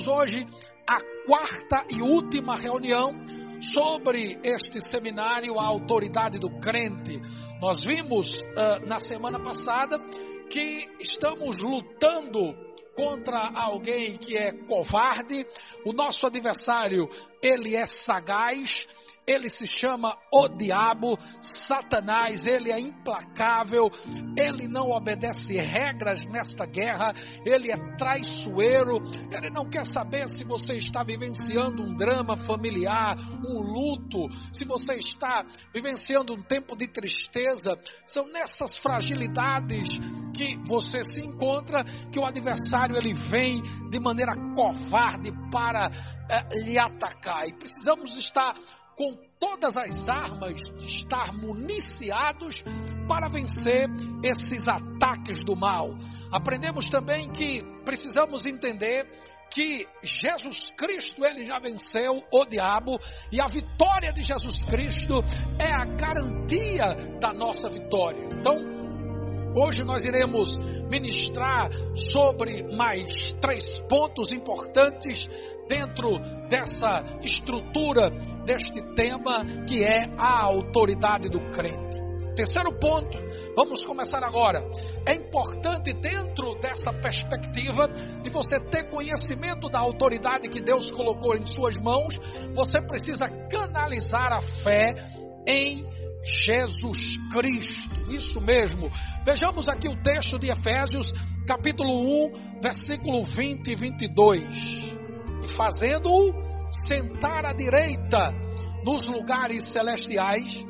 temos hoje a quarta e última reunião sobre este seminário, a autoridade do crente. Nós vimos uh, na semana passada que estamos lutando contra alguém que é covarde. O nosso adversário, ele é sagaz ele se chama o diabo, Satanás, ele é implacável, ele não obedece regras nesta guerra, ele é traiçoeiro, ele não quer saber se você está vivenciando um drama familiar, um luto, se você está vivenciando um tempo de tristeza. São nessas fragilidades que você se encontra que o adversário ele vem de maneira covarde para é, lhe atacar. E precisamos estar com todas as armas, estar municiados para vencer esses ataques do mal. Aprendemos também que precisamos entender que Jesus Cristo ele já venceu o diabo e a vitória de Jesus Cristo é a garantia da nossa vitória. Então, hoje nós iremos ministrar sobre mais três pontos importantes dentro dessa estrutura, deste tema que é a autoridade do crente. Terceiro ponto, vamos começar agora. É importante, dentro dessa perspectiva, de você ter conhecimento da autoridade que Deus colocou em suas mãos, você precisa canalizar a fé em Jesus Cristo. Isso mesmo. Vejamos aqui o texto de Efésios, capítulo 1, versículo 20 e 22 fazendo-o sentar à direita nos lugares celestiais,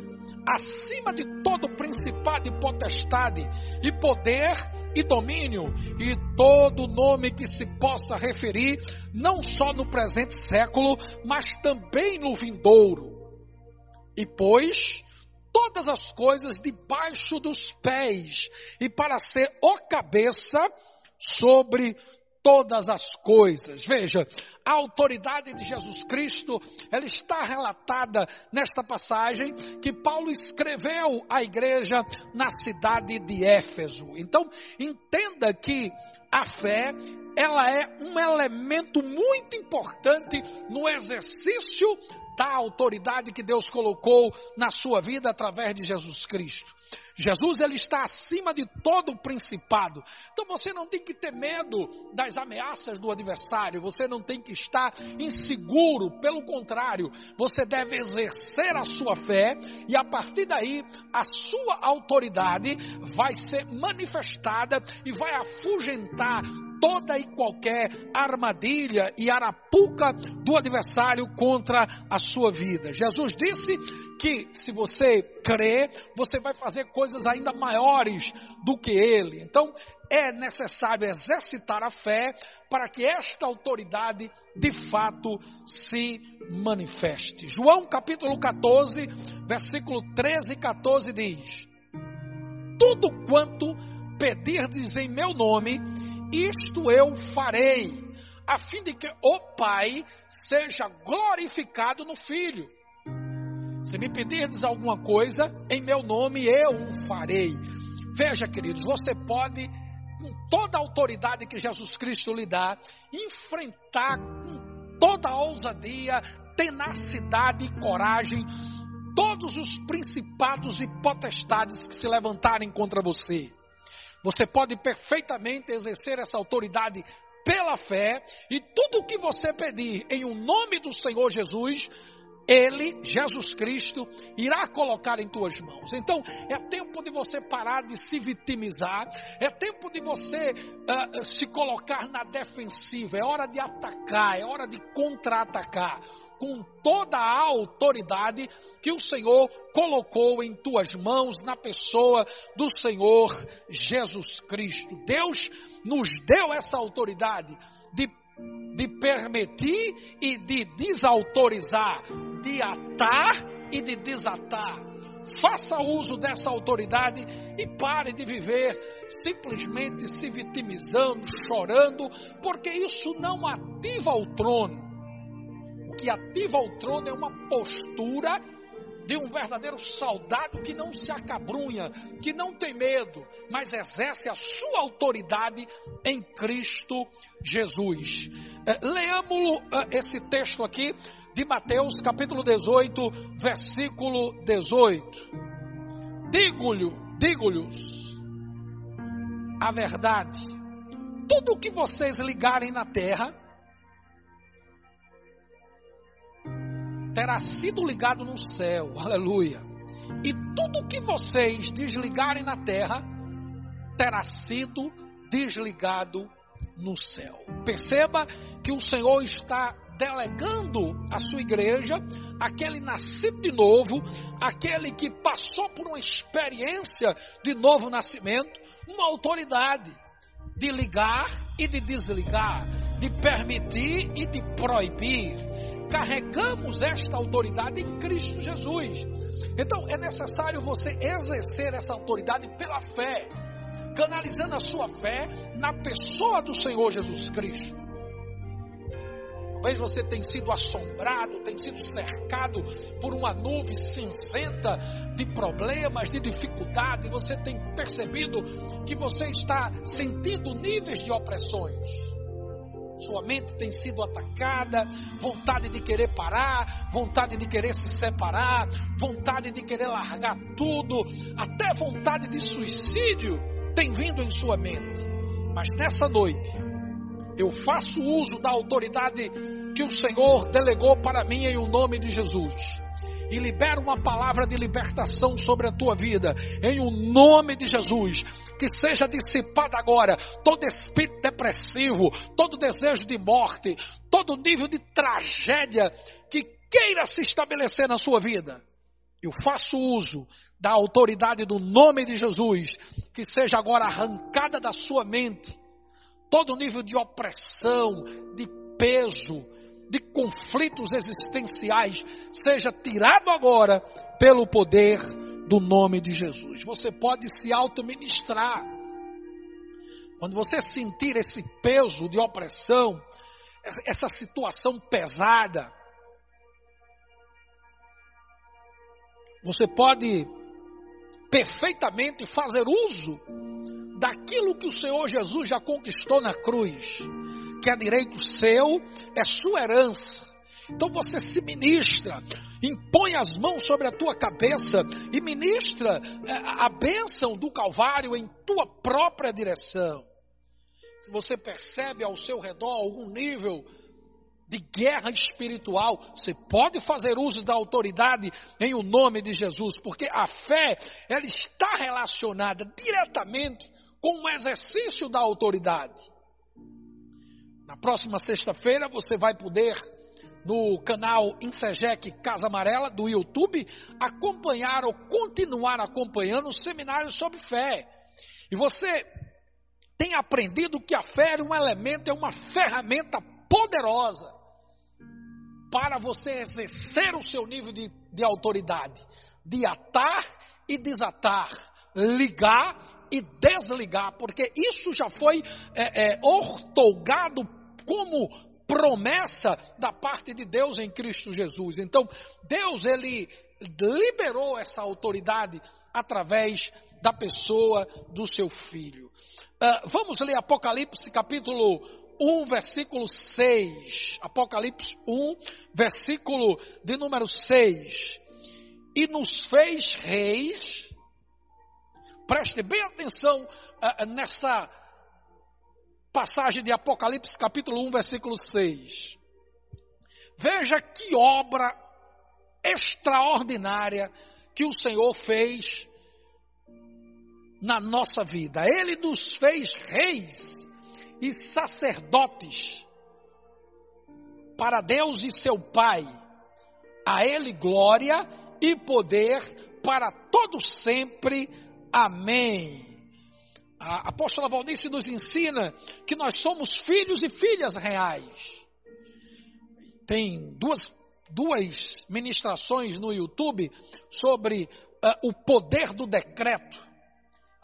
acima de todo principado e potestade, e poder e domínio, e todo nome que se possa referir, não só no presente século, mas também no vindouro. E pôs todas as coisas debaixo dos pés, e para ser o cabeça sobre todas as coisas. Veja, a autoridade de Jesus Cristo, ela está relatada nesta passagem que Paulo escreveu à igreja na cidade de Éfeso. Então, entenda que a fé, ela é um elemento muito importante no exercício da autoridade que Deus colocou na sua vida através de Jesus Cristo. Jesus ele está acima de todo o principado. Então você não tem que ter medo das ameaças do adversário, você não tem que estar inseguro, pelo contrário, você deve exercer a sua fé e a partir daí a sua autoridade vai ser manifestada e vai afugentar toda e qualquer armadilha e arapuca do adversário contra a sua vida. Jesus disse que se você crer, você vai fazer coisas ainda maiores do que ele. Então, é necessário exercitar a fé para que esta autoridade de fato se manifeste. João capítulo 14, versículo 13 e 14 diz: Tudo quanto pedirdes em meu nome, isto eu farei, a fim de que o Pai seja glorificado no Filho. Se me pedirdes alguma coisa, em meu nome eu o farei. Veja, queridos, você pode, com toda a autoridade que Jesus Cristo lhe dá, enfrentar com toda a ousadia, tenacidade e coragem todos os principados e potestades que se levantarem contra você. Você pode perfeitamente exercer essa autoridade pela fé e tudo o que você pedir em o um nome do Senhor Jesus, ele, Jesus Cristo, irá colocar em tuas mãos. Então, é tempo de você parar de se vitimizar, é tempo de você uh, se colocar na defensiva, é hora de atacar, é hora de contra-atacar com toda a autoridade que o Senhor colocou em tuas mãos na pessoa do Senhor Jesus Cristo. Deus nos deu essa autoridade de de permitir e de desautorizar, de atar e de desatar. Faça uso dessa autoridade e pare de viver simplesmente se vitimizando, chorando, porque isso não ativa o trono. O que ativa o trono é uma postura de um verdadeiro soldado que não se acabrunha, que não tem medo, mas exerce a sua autoridade em Cristo Jesus. É, leamos é, esse texto aqui de Mateus, capítulo 18, versículo 18. Digo-lhe, digo-lhes a verdade. Tudo o que vocês ligarem na terra terá sido ligado no céu. Aleluia. E tudo que vocês desligarem na terra terá sido desligado no céu. Perceba que o Senhor está delegando à sua igreja, aquele nascido de novo, aquele que passou por uma experiência de novo nascimento, uma autoridade de ligar e de desligar, de permitir e de proibir. Carregamos esta autoridade em Cristo Jesus. Então é necessário você exercer essa autoridade pela fé, canalizando a sua fé na pessoa do Senhor Jesus Cristo. Talvez você tenha sido assombrado, tenha sido cercado por uma nuvem cinzenta de problemas, de dificuldade, e você tem percebido que você está sentindo níveis de opressões. Sua mente tem sido atacada, vontade de querer parar, vontade de querer se separar, vontade de querer largar tudo, até vontade de suicídio tem vindo em sua mente. Mas nessa noite, eu faço uso da autoridade que o Senhor delegou para mim em o nome de Jesus. E libero uma palavra de libertação sobre a tua vida, em o nome de Jesus. Que seja dissipado agora todo espírito depressivo, todo desejo de morte, todo nível de tragédia que queira se estabelecer na sua vida. Eu faço uso da autoridade do nome de Jesus, que seja agora arrancada da sua mente todo nível de opressão, de peso, de conflitos existenciais seja tirado agora pelo poder do nome de Jesus. Você pode se auto-ministrar. Quando você sentir esse peso de opressão, essa situação pesada, você pode perfeitamente fazer uso daquilo que o Senhor Jesus já conquistou na cruz que é direito seu, é sua herança. Então você se ministra, impõe as mãos sobre a tua cabeça e ministra é, a bênção do Calvário em tua própria direção. Se você percebe ao seu redor algum nível de guerra espiritual, você pode fazer uso da autoridade em o nome de Jesus, porque a fé ela está relacionada diretamente com o exercício da autoridade. Na próxima sexta-feira você vai poder, no canal Insegec Casa Amarela do YouTube, acompanhar ou continuar acompanhando o seminário sobre fé. E você tem aprendido que a fé é um elemento, é uma ferramenta poderosa para você exercer o seu nível de, de autoridade, de atar e desatar, ligar e desligar, porque isso já foi é, é, ortogado como promessa da parte de Deus em Cristo Jesus. Então, Deus ele liberou essa autoridade através da pessoa do seu filho. Uh, vamos ler Apocalipse capítulo 1, versículo 6. Apocalipse 1, versículo de número 6. E nos fez reis. Preste bem atenção uh, nessa passagem de Apocalipse, capítulo 1, versículo 6. Veja que obra extraordinária que o Senhor fez na nossa vida. Ele nos fez reis e sacerdotes para Deus e seu Pai. A Ele glória e poder para todos sempre. Amém. A apóstola Valdice nos ensina que nós somos filhos e filhas reais. Tem duas, duas ministrações no YouTube sobre uh, o poder do decreto.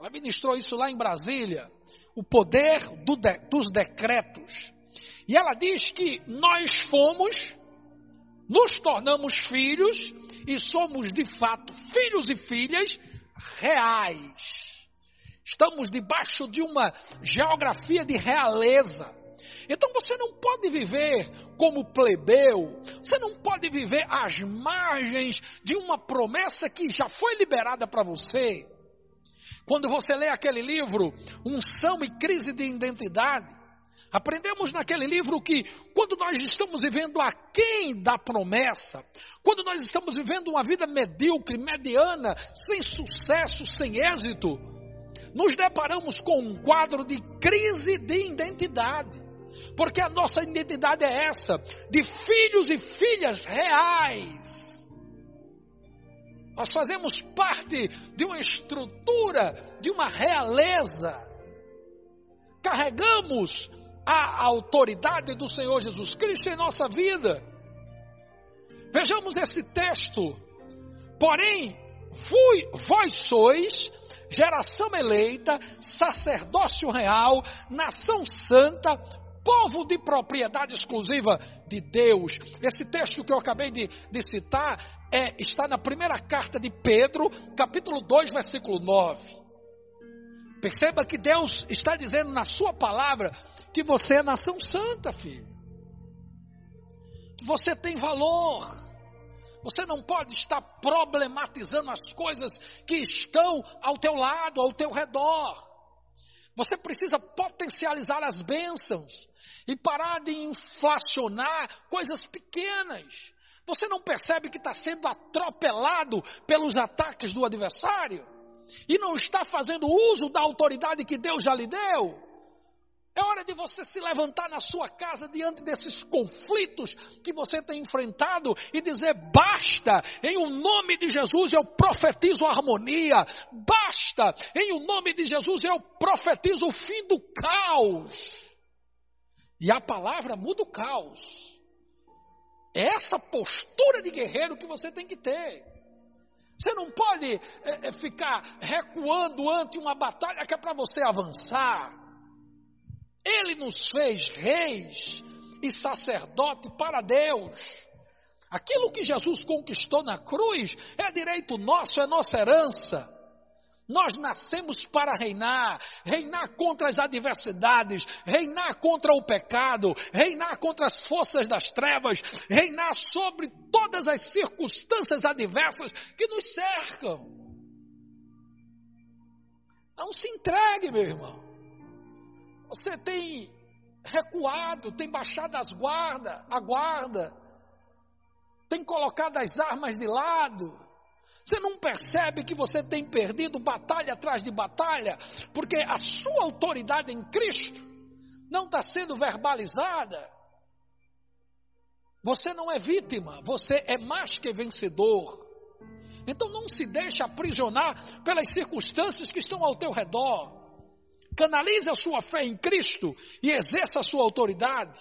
Ela ministrou isso lá em Brasília. O poder do de, dos decretos. E ela diz que nós fomos, nos tornamos filhos e somos de fato filhos e filhas reais. Estamos debaixo de uma geografia de realeza. Então você não pode viver como plebeu, você não pode viver às margens de uma promessa que já foi liberada para você. Quando você lê aquele livro, Unção e Crise de Identidade, aprendemos naquele livro que quando nós estamos vivendo aquém da promessa, quando nós estamos vivendo uma vida medíocre, mediana, sem sucesso, sem êxito, nos deparamos com um quadro de crise de identidade. Porque a nossa identidade é essa, de filhos e filhas reais nós fazemos parte de uma estrutura, de uma realeza. Carregamos a autoridade do Senhor Jesus Cristo em nossa vida. Vejamos esse texto. Porém, fui, vós sois geração eleita, sacerdócio real, nação santa, povo de propriedade exclusiva de Deus. Esse texto que eu acabei de, de citar é, está na primeira carta de Pedro, capítulo 2, versículo 9. Perceba que Deus está dizendo na sua palavra que você é nação santa, filho. Você tem valor. Você não pode estar problematizando as coisas que estão ao teu lado, ao teu redor. Você precisa potencializar as bênçãos e parar de inflacionar coisas pequenas. Você não percebe que está sendo atropelado pelos ataques do adversário? E não está fazendo uso da autoridade que Deus já lhe deu? É hora de você se levantar na sua casa diante desses conflitos que você tem enfrentado e dizer: basta, em o nome de Jesus eu profetizo harmonia, basta, em o nome de Jesus eu profetizo o fim do caos. E a palavra muda o caos. É essa postura de guerreiro que você tem que ter. Você não pode é, é, ficar recuando ante uma batalha que é para você avançar. Ele nos fez reis e sacerdote para Deus. Aquilo que Jesus conquistou na cruz é direito nosso, é nossa herança. Nós nascemos para reinar, reinar contra as adversidades, reinar contra o pecado, reinar contra as forças das trevas, reinar sobre todas as circunstâncias adversas que nos cercam. Não se entregue, meu irmão. Você tem recuado, tem baixado as guarda, a guarda, tem colocado as armas de lado você não percebe que você tem perdido batalha atrás de batalha, porque a sua autoridade em Cristo não está sendo verbalizada. Você não é vítima, você é mais que vencedor. Então não se deixe aprisionar pelas circunstâncias que estão ao teu redor. Canalize a sua fé em Cristo e exerça a sua autoridade.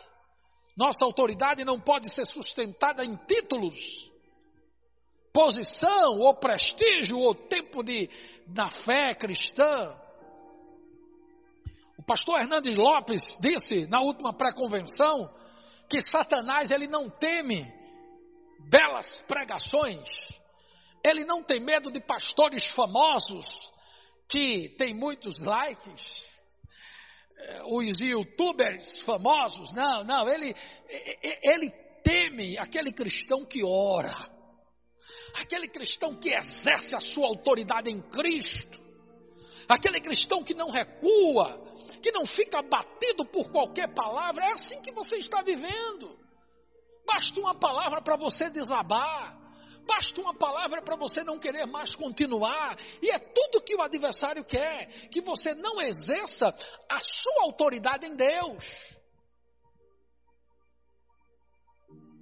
Nossa autoridade não pode ser sustentada em títulos posição, ou prestígio, ou tempo de, da fé cristã. O pastor Hernandes Lopes disse na última pré-convenção que Satanás ele não teme belas pregações, ele não tem medo de pastores famosos que têm muitos likes, eh, os youtubers famosos, não, não, ele, ele teme aquele cristão que ora, aquele cristão que exerce a sua autoridade em Cristo, aquele cristão que não recua, que não fica abatido por qualquer palavra, é assim que você está vivendo. Basta uma palavra para você desabar, basta uma palavra para você não querer mais continuar, e é tudo que o adversário quer, que você não exerça a sua autoridade em Deus.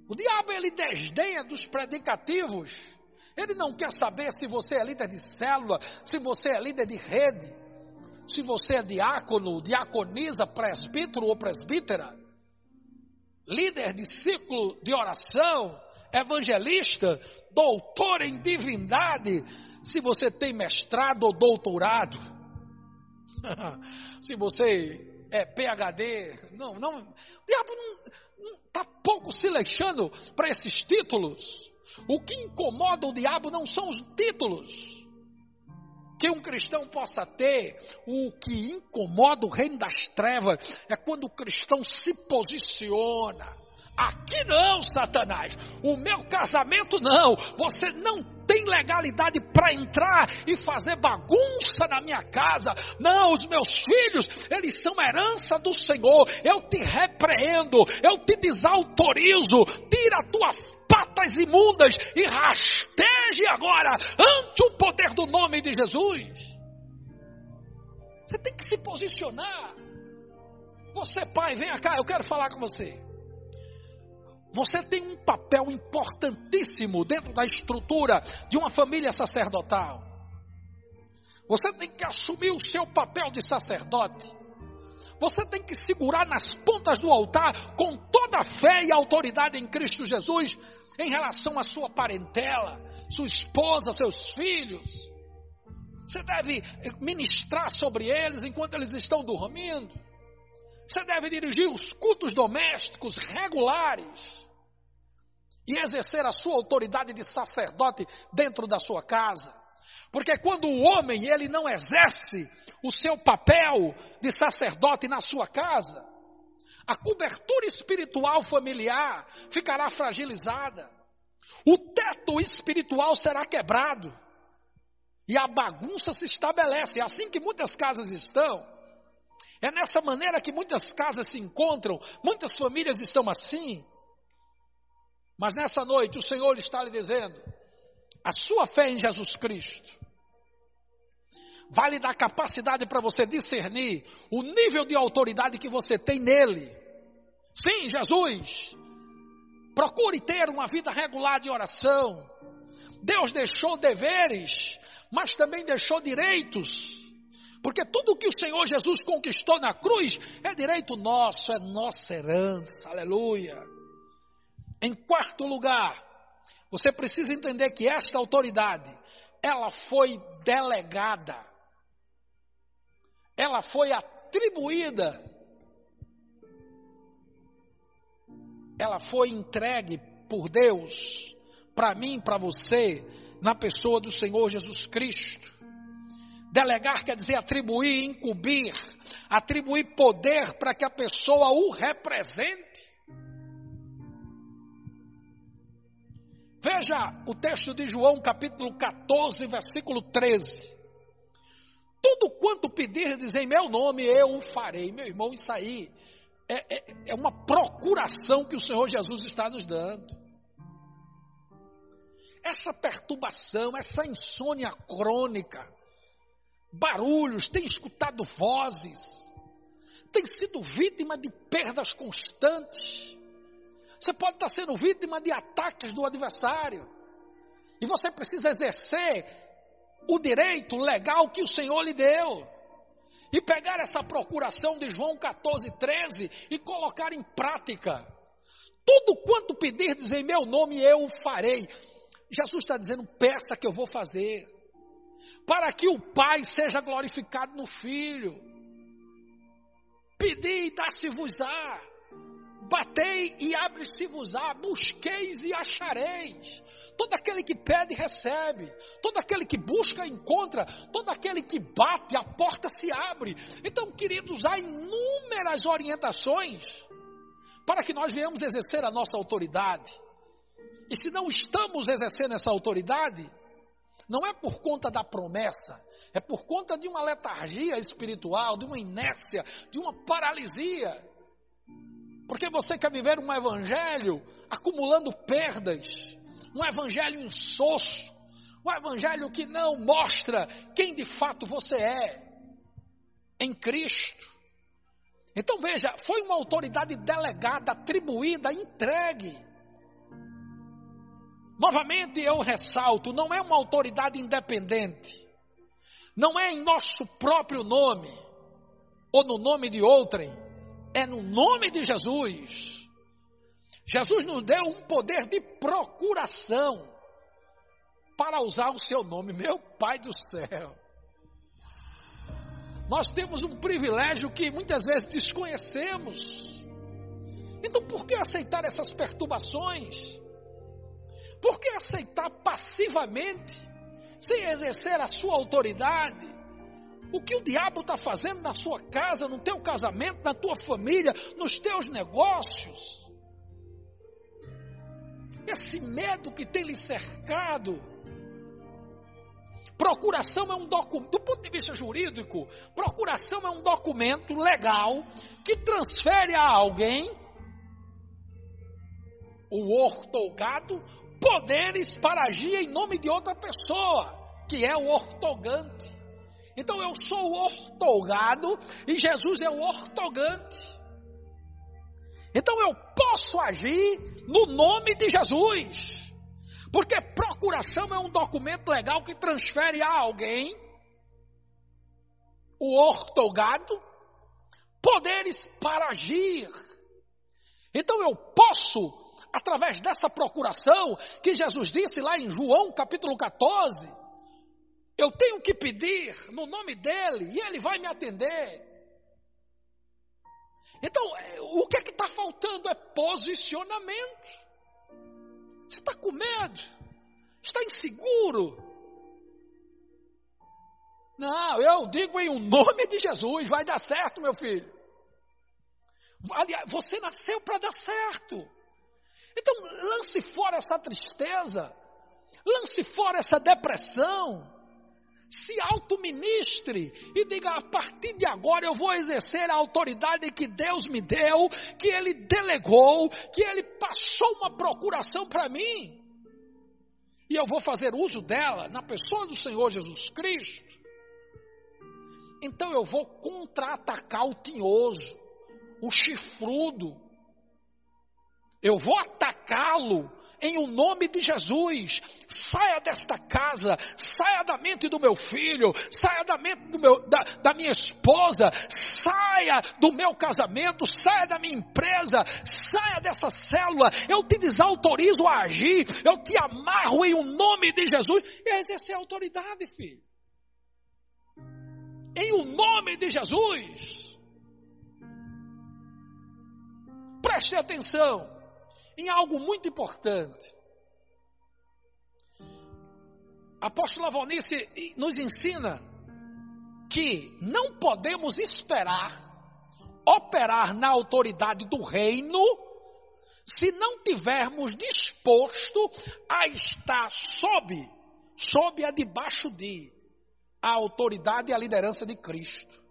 O diabo ele desdenha dos predicativos. Ele não quer saber se você é líder de célula, se você é líder de rede, se você é diácono, diaconisa, presbítero ou presbítera, líder de ciclo de oração, evangelista, doutor em divindade, se você tem mestrado ou doutorado, se você é PhD, não, não, o diabo não está pouco se leixando para esses títulos. O que incomoda o diabo não são os títulos que um cristão possa ter, o que incomoda o reino das trevas é quando o cristão se posiciona Aqui não, Satanás. O meu casamento não. Você não tem legalidade para entrar e fazer bagunça na minha casa. Não, os meus filhos, eles são herança do Senhor. Eu te repreendo, eu te desautorizo. Tira tuas patas imundas e rasteje agora ante o poder do nome de Jesus. Você tem que se posicionar. Você, pai, venha cá, eu quero falar com você. Você tem um papel importantíssimo dentro da estrutura de uma família sacerdotal. Você tem que assumir o seu papel de sacerdote. Você tem que segurar nas pontas do altar com toda a fé e autoridade em Cristo Jesus em relação à sua parentela, sua esposa, seus filhos. Você deve ministrar sobre eles enquanto eles estão dormindo. Você deve dirigir os cultos domésticos regulares e exercer a sua autoridade de sacerdote dentro da sua casa. Porque quando o homem ele não exerce o seu papel de sacerdote na sua casa, a cobertura espiritual familiar ficará fragilizada. O teto espiritual será quebrado. E a bagunça se estabelece. É assim que muitas casas estão. É nessa maneira que muitas casas se encontram, muitas famílias estão assim. Mas nessa noite o Senhor está lhe dizendo: a sua fé em Jesus Cristo vai lhe dar capacidade para você discernir o nível de autoridade que você tem nele. Sim, Jesus, procure ter uma vida regular de oração. Deus deixou deveres, mas também deixou direitos. Porque tudo que o Senhor Jesus conquistou na cruz é direito nosso, é nossa herança. Aleluia. Em quarto lugar, você precisa entender que esta autoridade, ela foi delegada. Ela foi atribuída. Ela foi entregue por Deus para mim, para você, na pessoa do Senhor Jesus Cristo. Delegar quer dizer atribuir, incumbir, atribuir poder para que a pessoa o represente. Veja o texto de João, capítulo 14, versículo 13. Tudo quanto pedirdes em meu nome, eu o farei. Meu irmão, isso aí é, é, é uma procuração que o Senhor Jesus está nos dando. Essa perturbação, essa insônia crônica, barulhos, tem escutado vozes, tem sido vítima de perdas constantes você pode estar sendo vítima de ataques do adversário. E você precisa exercer o direito legal que o Senhor lhe deu. E pegar essa procuração de João 14, 13 e colocar em prática. Tudo quanto pedirdes em meu nome, eu farei. Jesus está dizendo: peça que eu vou fazer. Para que o Pai seja glorificado no Filho. Pedi e dá-se-vos-á. Batei e abre-se-vos-á, busqueis e achareis. Todo aquele que pede, recebe. Todo aquele que busca, encontra. Todo aquele que bate, a porta se abre. Então, queridos, há inúmeras orientações para que nós venhamos exercer a nossa autoridade. E se não estamos exercendo essa autoridade, não é por conta da promessa, é por conta de uma letargia espiritual, de uma inércia, de uma paralisia. Porque você quer viver um evangelho acumulando perdas, um evangelho insosso, um evangelho que não mostra quem de fato você é em Cristo. Então veja, foi uma autoridade delegada, atribuída, entregue. Novamente eu ressalto, não é uma autoridade independente, não é em nosso próprio nome ou no nome de outrem é no nome de Jesus. Jesus nos deu um poder de procuração para usar o seu nome, meu Pai do céu. Nós temos um privilégio que muitas vezes desconhecemos. Então, por que aceitar essas perturbações? Por que aceitar passivamente, sem exercer a sua autoridade. O que o diabo está fazendo na sua casa, no teu casamento, na tua família, nos teus negócios? Esse medo que tem lhe cercado. Procuração é um documento, do ponto de vista jurídico, procuração é um documento legal que transfere a alguém o ortogado poderes para agir em nome de outra pessoa, que é o ortogante. Então eu sou o ortogado e Jesus é o ortogante. Então eu posso agir no nome de Jesus. Porque procuração é um documento legal que transfere a alguém o ortogado poderes para agir. Então eu posso através dessa procuração que Jesus disse lá em João capítulo 14, eu tenho que pedir no nome dele e ele vai me atender. Então, é, o que é que está faltando é posicionamento. Você está com medo, está inseguro. Não, eu digo em o nome de Jesus, vai dar certo, meu filho. Aliás, você nasceu para dar certo. Então, lance fora essa tristeza, lance fora essa depressão, se auto-ministre e diga: a partir de agora eu vou exercer a autoridade que Deus me deu, que Ele delegou, que Ele passou uma procuração para mim. E eu vou fazer uso dela na pessoa do Senhor Jesus Cristo. Então eu vou contra-atacar o tinhoso, o chifrudo, eu vou atacá-lo em o nome de Jesus. Saia desta casa, saia da mente do meu filho, saia da mente do meu, da, da minha esposa, saia do meu casamento, saia da minha empresa, saia dessa célula. Eu te desautorizo a agir, eu te amarro em o nome de Jesus e a exercer a autoridade, filho. Em o nome de Jesus. Preste atenção em algo muito importante. A apóstola Valnice nos ensina que não podemos esperar operar na autoridade do reino se não tivermos disposto a estar sob, sob a debaixo de a autoridade e a liderança de Cristo.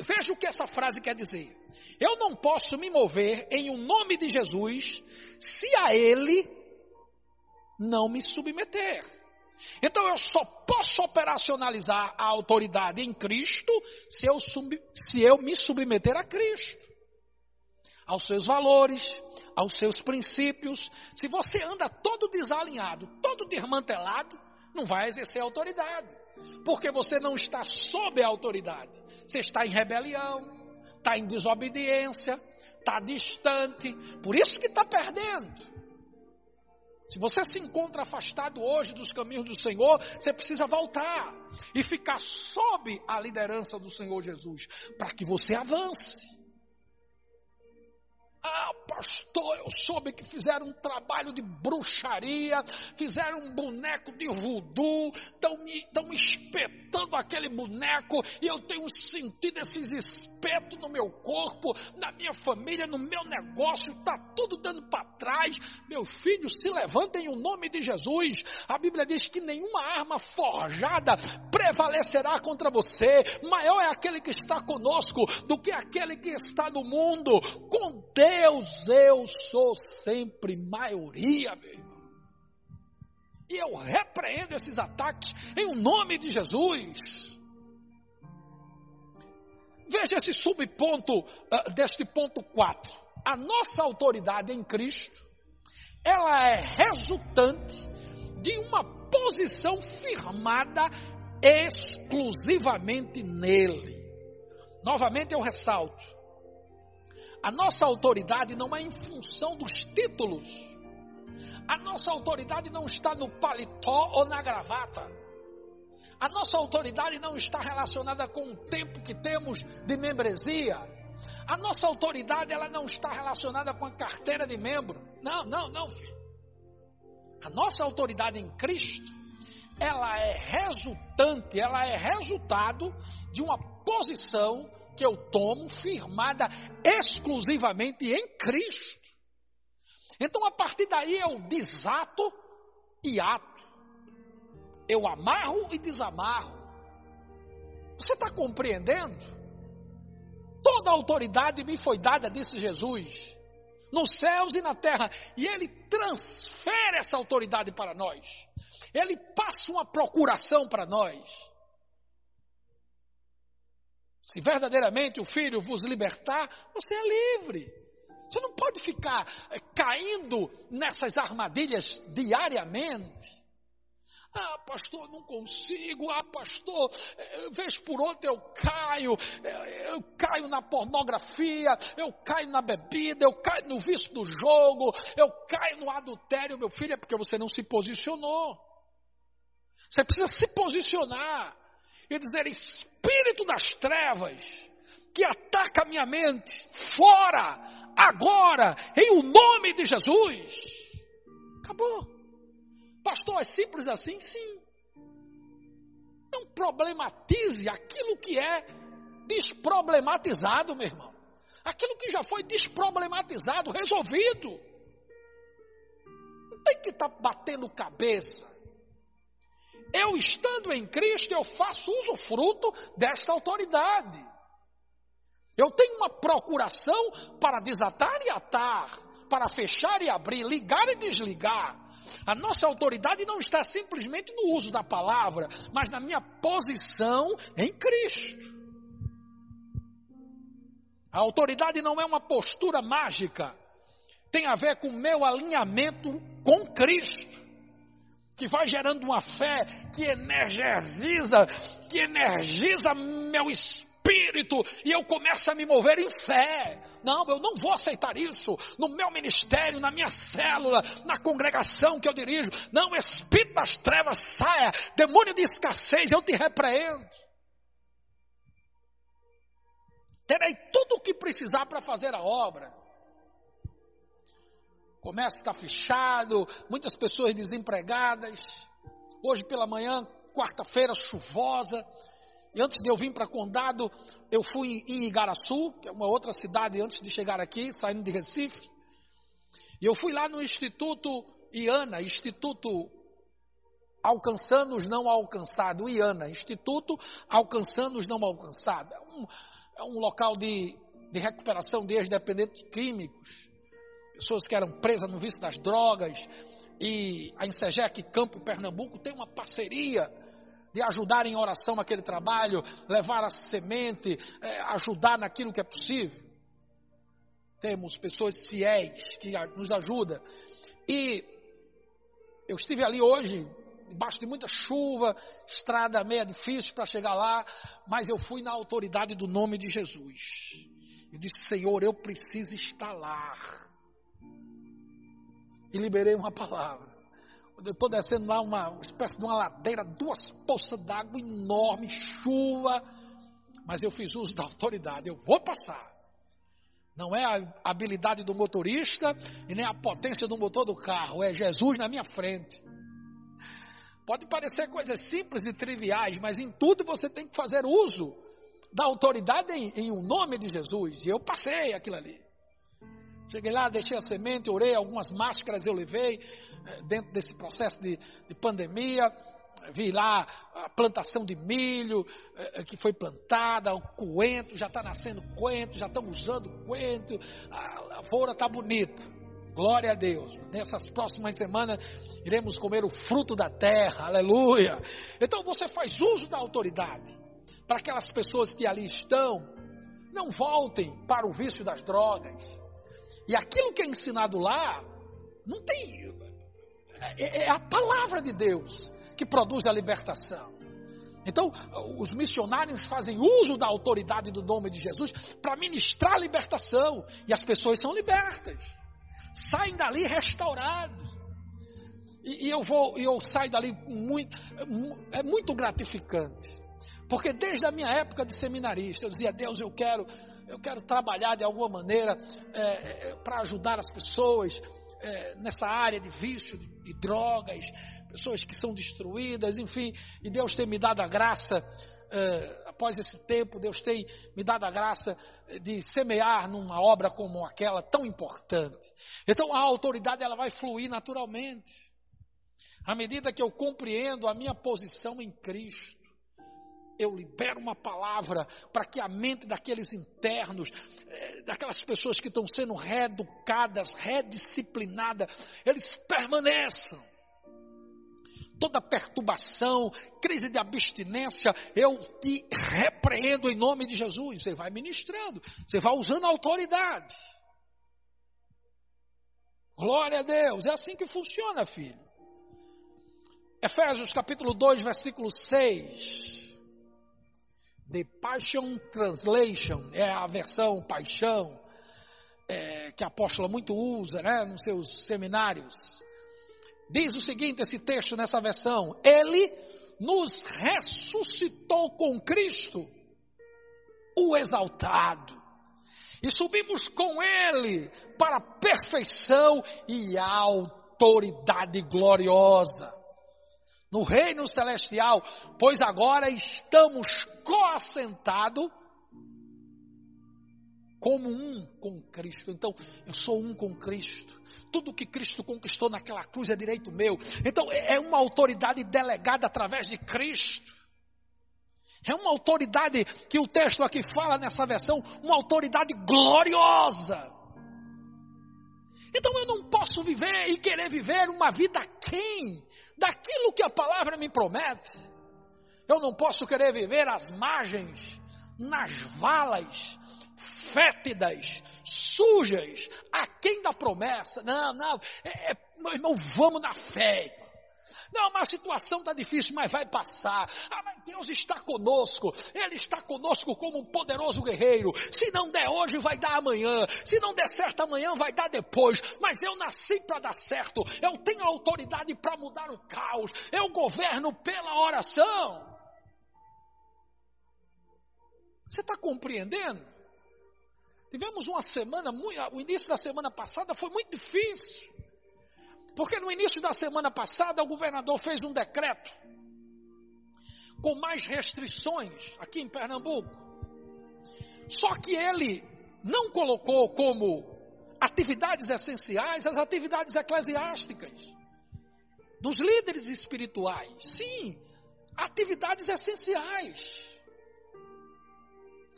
Veja o que essa frase quer dizer. Eu não posso me mover em o um nome de Jesus se a Ele não me submeter. Então eu só posso operacionalizar a autoridade em Cristo se eu, sub, se eu me submeter a Cristo, aos seus valores, aos seus princípios. Se você anda todo desalinhado, todo desmantelado, não vai exercer autoridade, porque você não está sob a autoridade, você está em rebelião, está em desobediência, está distante, por isso que está perdendo. Se você se encontra afastado hoje dos caminhos do Senhor, você precisa voltar e ficar sob a liderança do Senhor Jesus, para que você avance. Ah, pastor, eu soube que fizeram um trabalho de bruxaria, fizeram um boneco de voodoo, estão me, me espetando aquele boneco e eu tenho sentido esses espetos no meu corpo, na minha família, no meu negócio, está tudo dando para trás. Meu filho, se levantem em o nome de Jesus. A Bíblia diz que nenhuma arma forjada prevalecerá contra você. Maior é aquele que está conosco do que aquele que está no mundo. Com Deus eu sou sempre maioria, meu irmão. E eu repreendo esses ataques em o nome de Jesus. Veja esse subponto uh, deste ponto 4. A nossa autoridade em Cristo, ela é resultante de uma posição firmada exclusivamente nele. Novamente eu ressalto, a nossa autoridade não é em função dos títulos. A nossa autoridade não está no paletó ou na gravata. A nossa autoridade não está relacionada com o tempo que temos de membresia. A nossa autoridade ela não está relacionada com a carteira de membro. Não, não, não. A nossa autoridade em Cristo ela é resultante, ela é resultado de uma posição que eu tomo firmada exclusivamente em Cristo. Então, a partir daí, eu desato e ato. Eu amarro e desamarro. Você está compreendendo? Toda a autoridade me foi dada, disse Jesus, nos céus e na terra, e Ele transfere essa autoridade para nós. Ele passa uma procuração para nós. Se verdadeiramente o Filho vos libertar, você é livre. Você não pode ficar eh, caindo nessas armadilhas diariamente. Ah, pastor, não consigo. Ah, pastor, eh, vez por outra eu caio. Eh, eu caio na pornografia, eu caio na bebida, eu caio no vício do jogo, eu caio no adultério. Meu filho, é porque você não se posicionou. Você precisa se posicionar e dizer: Espírito das trevas que ataca a minha mente, fora, agora, em o nome de Jesus. Acabou. Pastor, é simples assim? Sim. Não problematize aquilo que é desproblematizado, meu irmão. Aquilo que já foi desproblematizado, resolvido. Não tem que estar tá batendo cabeça. Eu estando em Cristo, eu faço uso fruto desta autoridade. Eu tenho uma procuração para desatar e atar, para fechar e abrir, ligar e desligar. A nossa autoridade não está simplesmente no uso da palavra, mas na minha posição em Cristo. A autoridade não é uma postura mágica, tem a ver com o meu alinhamento com Cristo que vai gerando uma fé que energiza, que energiza meu espírito e eu começo a me mover em fé. Não, eu não vou aceitar isso no meu ministério, na minha célula, na congregação que eu dirijo. Não, espírito das trevas, saia, demônio de escassez, eu te repreendo. Terei tudo o que precisar para fazer a obra comércio está fechado, muitas pessoas desempregadas. Hoje pela manhã, quarta-feira chuvosa, e antes de eu vir para Condado, eu fui em Igaraçu, que é uma outra cidade antes de chegar aqui, saindo de Recife. E eu fui lá no Instituto IANA, Instituto Alcançando os Não Alcançados, IANA, Instituto Alcançando os Não Alcançados. É um, é um local de, de recuperação de ex-dependentes químicos pessoas que eram presas no vício das drogas, e a Insegec Campo Pernambuco tem uma parceria de ajudar em oração naquele trabalho, levar a semente, é, ajudar naquilo que é possível. Temos pessoas fiéis que nos ajudam. E eu estive ali hoje, debaixo de muita chuva, estrada meia difícil para chegar lá, mas eu fui na autoridade do nome de Jesus. Eu disse, Senhor, eu preciso estar lá e liberei uma palavra. Eu estou descendo lá, uma espécie de uma ladeira, duas poças d'água enorme, chuva, mas eu fiz uso da autoridade, eu vou passar. Não é a habilidade do motorista e nem a potência do motor do carro, é Jesus na minha frente. Pode parecer coisas simples e triviais, mas em tudo você tem que fazer uso da autoridade em, em um nome de Jesus. E eu passei aquilo ali. Cheguei lá, deixei a semente, orei, algumas máscaras eu levei eh, dentro desse processo de, de pandemia. Vi lá a plantação de milho eh, eh, que foi plantada, o coentro, já está nascendo coentro, já estamos usando coentro, a lavoura está bonita. Glória a Deus. Nessas próximas semanas iremos comer o fruto da terra, aleluia. Então você faz uso da autoridade para aquelas pessoas que ali estão, não voltem para o vício das drogas e aquilo que é ensinado lá, não tem. É, é a palavra de Deus que produz a libertação. Então, os missionários fazem uso da autoridade do nome de Jesus para ministrar a libertação. E as pessoas são libertas. Saem dali restaurados. E, e eu vou, eu saio dali muito, é muito gratificante. Porque desde a minha época de seminarista, eu dizia, Deus, eu quero eu quero trabalhar de alguma maneira é, é, para ajudar as pessoas é, nessa área de vício, de, de drogas, pessoas que são destruídas, enfim, e Deus tem me dado a graça, uh, após esse tempo, Deus tem me dado a graça de semear numa obra como aquela tão importante. Então a autoridade ela vai fluir naturalmente. À medida que eu compreendo a minha posição em Cristo, eu libero uma palavra para que a mente daqueles internos, eh, daquelas pessoas que estão sendo reeducadas, redisciplinadas, eles permaneçam. Toda perturbação, crise de abstinência, eu te repreendo em nome de Jesus. Você vai ministrando, você vai usando a autoridade. Glória a Deus, é assim que funciona, filho. Efésios capítulo 2, versículo 6. The Passion Translation, é a versão paixão, é, que a apóstola muito usa né, nos seus seminários. Diz o seguinte: esse texto nessa versão: Ele nos ressuscitou com Cristo, o exaltado, e subimos com Ele para a perfeição e autoridade gloriosa no reino celestial, pois agora estamos coassentados como um com Cristo. Então, eu sou um com Cristo. Tudo que Cristo conquistou naquela cruz é direito meu. Então, é uma autoridade delegada através de Cristo. É uma autoridade que o texto aqui fala nessa versão, uma autoridade gloriosa. Então eu não posso viver e querer viver uma vida quem daquilo que a palavra me promete. Eu não posso querer viver às margens, nas valas, fétidas, sujas, aquém da promessa. Não, não, é, é, irmão, vamos na fé. Não, mas a situação está difícil, mas vai passar. Ah, mas Deus está conosco. Ele está conosco como um poderoso guerreiro. Se não der hoje, vai dar amanhã. Se não der certo amanhã, vai dar depois. Mas eu nasci para dar certo. Eu tenho autoridade para mudar o caos. Eu governo pela oração. Você está compreendendo? Tivemos uma semana, o início da semana passada foi muito difícil. Porque no início da semana passada o governador fez um decreto com mais restrições aqui em Pernambuco. Só que ele não colocou como atividades essenciais as atividades eclesiásticas dos líderes espirituais. Sim, atividades essenciais.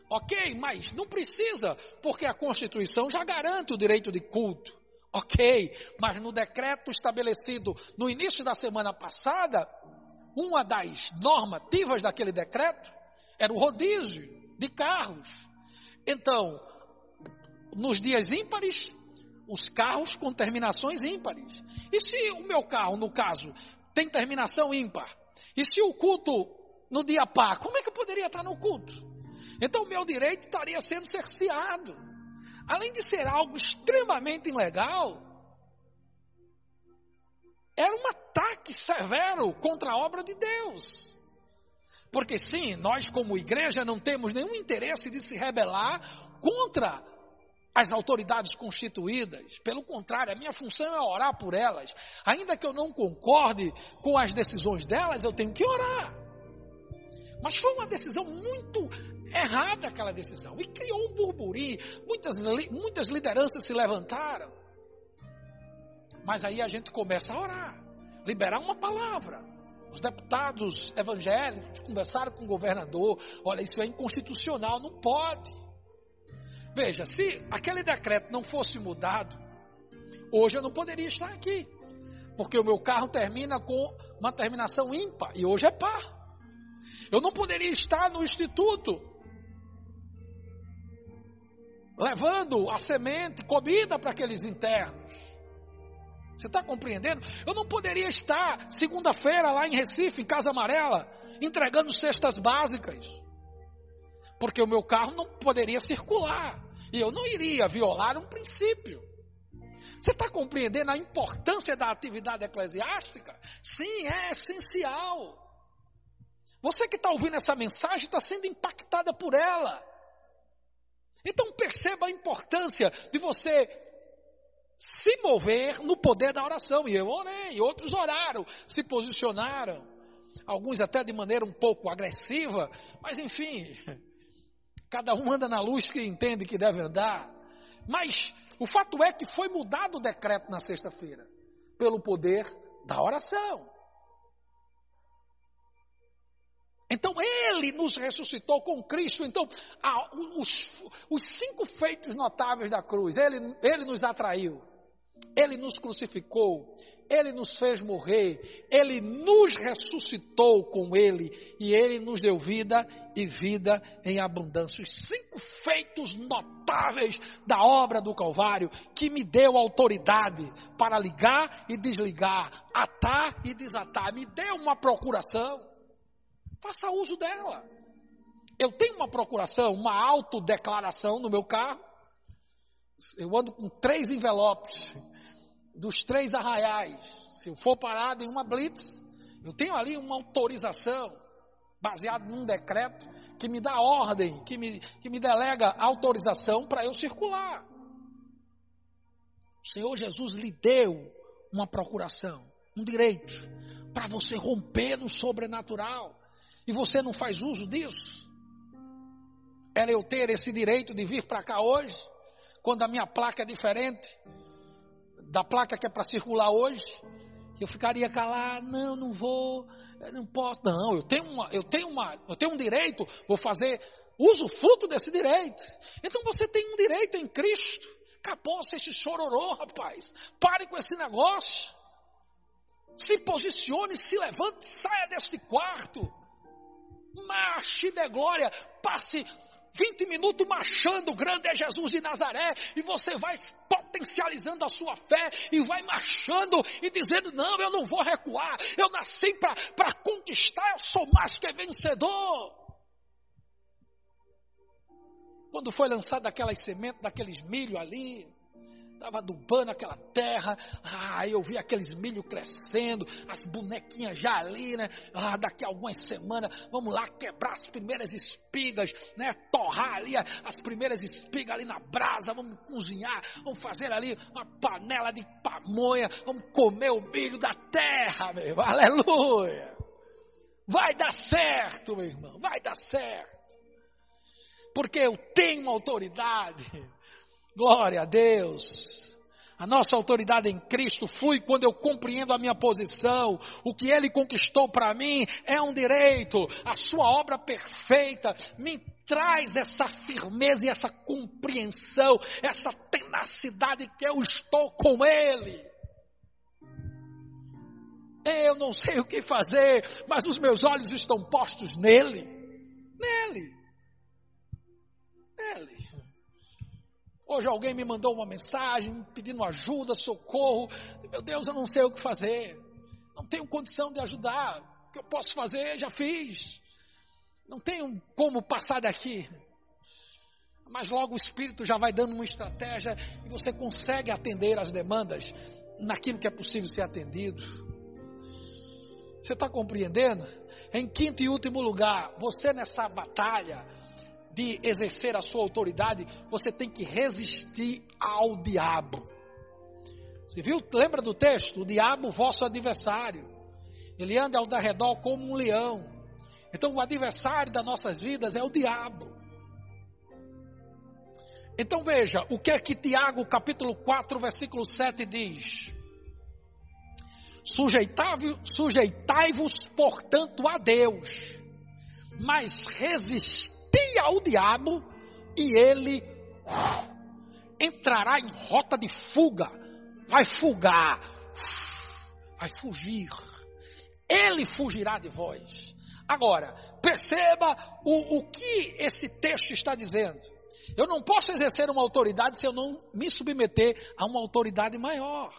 Ok, mas não precisa, porque a Constituição já garante o direito de culto. Ok, mas no decreto estabelecido no início da semana passada, uma das normativas daquele decreto era o rodízio de carros. Então, nos dias ímpares, os carros com terminações ímpares. E se o meu carro, no caso, tem terminação ímpar? E se o culto no dia par, como é que eu poderia estar no culto? Então, o meu direito estaria sendo cerceado além de ser algo extremamente ilegal, era um ataque severo contra a obra de Deus. Porque sim, nós como igreja não temos nenhum interesse de se rebelar contra as autoridades constituídas. Pelo contrário, a minha função é orar por elas. Ainda que eu não concorde com as decisões delas, eu tenho que orar. Mas foi uma decisão muito errada aquela decisão. E criou um burburinho. Muitas, muitas lideranças se levantaram. Mas aí a gente começa a orar, liberar uma palavra. Os deputados evangélicos conversaram com o governador: olha, isso é inconstitucional, não pode. Veja, se aquele decreto não fosse mudado, hoje eu não poderia estar aqui. Porque o meu carro termina com uma terminação ímpar e hoje é par. Eu não poderia estar no instituto levando a semente, comida para aqueles internos. Você está compreendendo? Eu não poderia estar segunda-feira lá em Recife, em Casa Amarela, entregando cestas básicas, porque o meu carro não poderia circular e eu não iria violar um princípio. Você está compreendendo a importância da atividade eclesiástica? Sim, é essencial. Você que está ouvindo essa mensagem está sendo impactada por ela. Então perceba a importância de você se mover no poder da oração. E eu orei, outros oraram, se posicionaram, alguns até de maneira um pouco agressiva, mas enfim, cada um anda na luz que entende que deve andar. Mas o fato é que foi mudado o decreto na sexta-feira, pelo poder da oração. Então ele nos ressuscitou com Cristo. Então, os, os, cinco feitos notáveis da cruz, ele, ele nos atraiu, ele nos crucificou, ele nos fez morrer, ele nos ressuscitou com ele e ele nos deu vida e vida em abundância. Os cinco feitos notáveis da obra do Calvário que me deu autoridade para ligar e desligar, atar e desatar, me deu uma procuração. Faça uso dela. Eu tenho uma procuração, uma autodeclaração no meu carro. Eu ando com três envelopes dos três arraiais. Se eu for parado em uma blitz, eu tenho ali uma autorização baseada num decreto que me dá ordem, que me, que me delega autorização para eu circular. O Senhor Jesus lhe deu uma procuração, um direito, para você romper no sobrenatural. E você não faz uso disso? Era eu ter esse direito de vir para cá hoje, quando a minha placa é diferente da placa que é para circular hoje, eu ficaria calado, não, não vou, não posso, não, eu tenho uma, eu tenho uma, eu tenho um direito, vou fazer uso fruto desse direito. Então você tem um direito em Cristo. Acabou-se esse chororô, rapaz. Pare com esse negócio. Se posicione, se levante, saia deste quarto marche de glória, passe 20 minutos marchando, grande é Jesus de Nazaré, e você vai potencializando a sua fé e vai marchando e dizendo: Não, eu não vou recuar, eu nasci para conquistar, eu sou mais que vencedor. Quando foi lançada aquelas sementes, daqueles milho ali, estava adubando aquela terra, ah, eu vi aqueles milho crescendo, as bonequinhas já ali, né? Ah, daqui a algumas semanas, vamos lá quebrar as primeiras espigas, né? Torrar ali as primeiras espigas ali na brasa, vamos cozinhar, vamos fazer ali uma panela de pamonha, vamos comer o milho da terra, meu irmão, aleluia! Vai dar certo, meu irmão, vai dar certo. Porque eu tenho autoridade Glória a Deus. A nossa autoridade em Cristo flui quando eu compreendo a minha posição. O que Ele conquistou para mim é um direito. A Sua obra perfeita me traz essa firmeza e essa compreensão, essa tenacidade que eu estou com Ele. Eu não sei o que fazer, mas os meus olhos estão postos nele. Nele. Hoje alguém me mandou uma mensagem pedindo ajuda, socorro. Meu Deus, eu não sei o que fazer. Não tenho condição de ajudar. O que eu posso fazer, já fiz. Não tenho como passar daqui. Mas logo o Espírito já vai dando uma estratégia e você consegue atender as demandas naquilo que é possível ser atendido. Você está compreendendo? Em quinto e último lugar, você nessa batalha de exercer a sua autoridade, você tem que resistir ao diabo. Você viu? Lembra do texto? O diabo, vosso adversário. Ele anda ao redor como um leão. Então, o adversário das nossas vidas é o diabo. Então, veja, o que é que Tiago, capítulo 4, versículo 7 diz? Sujeitai-vos, portanto, a Deus, mas resistai pia ao diabo e ele entrará em rota de fuga, vai fugar, vai fugir. Ele fugirá de vós. Agora, perceba o, o que esse texto está dizendo. Eu não posso exercer uma autoridade se eu não me submeter a uma autoridade maior.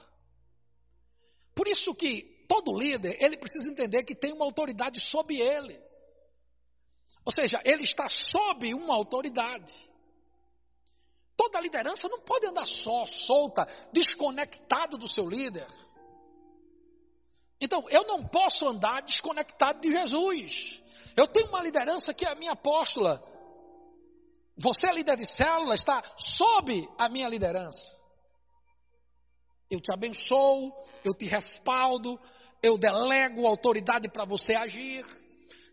Por isso que todo líder, ele precisa entender que tem uma autoridade sob ele. Ou seja, ele está sob uma autoridade. Toda liderança não pode andar só, solta, desconectado do seu líder. Então, eu não posso andar desconectado de Jesus. Eu tenho uma liderança que é a minha apóstola. Você, líder de célula, está sob a minha liderança. Eu te abençoo, eu te respaldo, eu delego autoridade para você agir.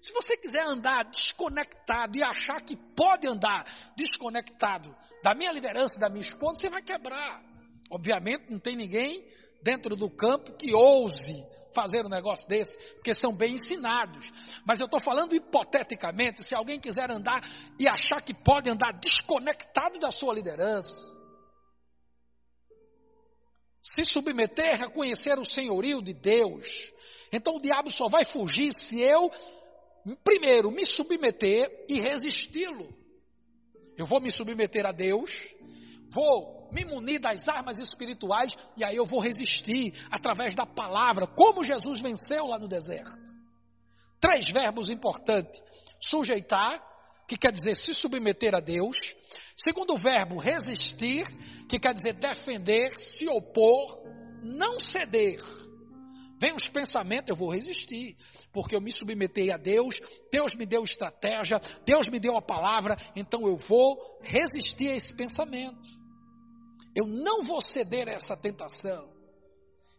Se você quiser andar desconectado e achar que pode andar desconectado da minha liderança, da minha esposa, você vai quebrar. Obviamente, não tem ninguém dentro do campo que ouse fazer um negócio desse, porque são bem ensinados. Mas eu estou falando hipoteticamente, se alguém quiser andar e achar que pode andar desconectado da sua liderança, se submeter, reconhecer o senhorio de Deus, então o diabo só vai fugir se eu, primeiro, me submeter e resisti-lo. Eu vou me submeter a Deus, vou me munir das armas espirituais e aí eu vou resistir através da palavra, como Jesus venceu lá no deserto. Três verbos importantes: sujeitar, que quer dizer se submeter a Deus. Segundo verbo, resistir, que quer dizer defender, se opor, não ceder. Vem os pensamentos, eu vou resistir, porque eu me submetei a Deus, Deus me deu estratégia, Deus me deu a palavra, então eu vou resistir a esse pensamento. Eu não vou ceder a essa tentação.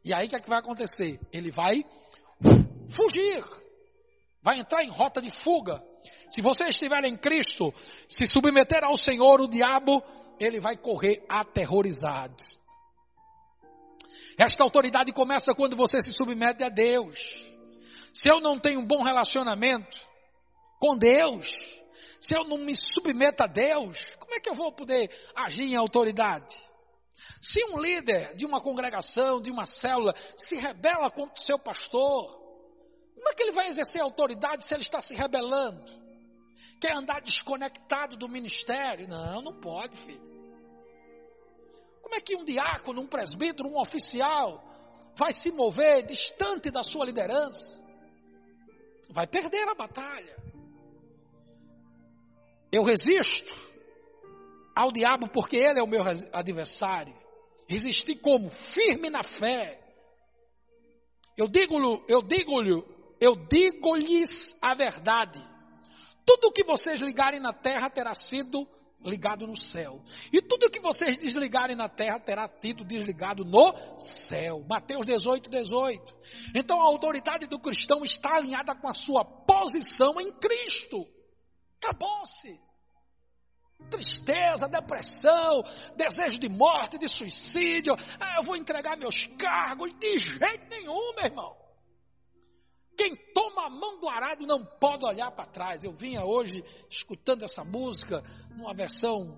E aí o que, é que vai acontecer? Ele vai fugir, vai entrar em rota de fuga. Se você estiver em Cristo, se submeter ao Senhor, o diabo, ele vai correr aterrorizado. Esta autoridade começa quando você se submete a Deus. Se eu não tenho um bom relacionamento com Deus, se eu não me submeto a Deus, como é que eu vou poder agir em autoridade? Se um líder de uma congregação, de uma célula, se rebela contra o seu pastor, como é que ele vai exercer autoridade se ele está se rebelando? Quer andar desconectado do ministério? Não, não pode, filho. Como é que um diácono, um presbítero, um oficial vai se mover distante da sua liderança? Vai perder a batalha. Eu resisto ao diabo porque ele é o meu adversário. Resistir como? Firme na fé. Eu digo-lhe, eu digo-lhe, eu digo-lhes a verdade. Tudo o que vocês ligarem na terra terá sido ligado no céu. E tudo que vocês desligarem na terra terá sido desligado no céu. Mateus 18, 18. Então a autoridade do cristão está alinhada com a sua posição em Cristo. Acabou-se tristeza, depressão, desejo de morte, de suicídio. Ah, eu vou entregar meus cargos. De jeito nenhum, meu irmão. Quem toma a mão do arado não pode olhar para trás. Eu vinha hoje escutando essa música numa versão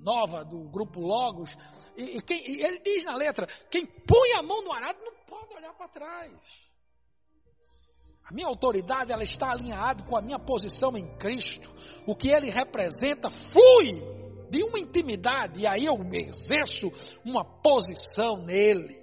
nova do grupo Logos. E, e, quem, e ele diz na letra: quem põe a mão no arado não pode olhar para trás. A minha autoridade ela está alinhada com a minha posição em Cristo. O que ele representa flui de uma intimidade e aí eu exerço uma posição nele.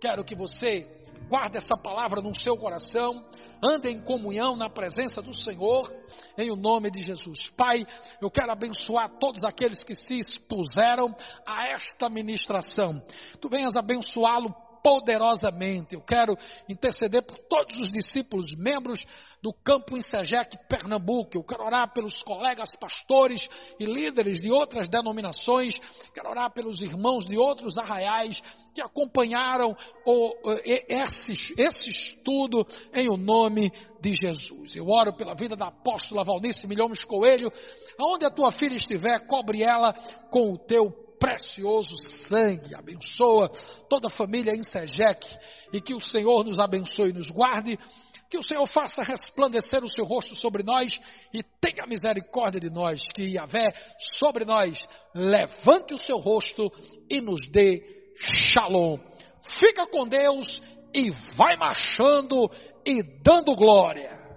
Quero que você guarde essa palavra no seu coração, ande em comunhão na presença do Senhor, em o nome de Jesus. Pai, eu quero abençoar todos aqueles que se expuseram a esta ministração. Tu venhas abençoá-lo poderosamente. Eu quero interceder por todos os discípulos, membros do campo em Segec, Pernambuco. Eu quero orar pelos colegas pastores e líderes de outras denominações. Quero orar pelos irmãos de outros arraiais que acompanharam o, esse, esse estudo em o nome de Jesus. Eu oro pela vida da apóstola Valnice Milhões Coelho. Aonde a tua filha estiver, cobre ela com o teu precioso sangue. Abençoa toda a família em Segec e que o Senhor nos abençoe e nos guarde. Que o Senhor faça resplandecer o seu rosto sobre nós e tenha misericórdia de nós. Que Yahvé sobre nós levante o seu rosto e nos dê shalom. Fica com Deus e vai marchando e dando glória.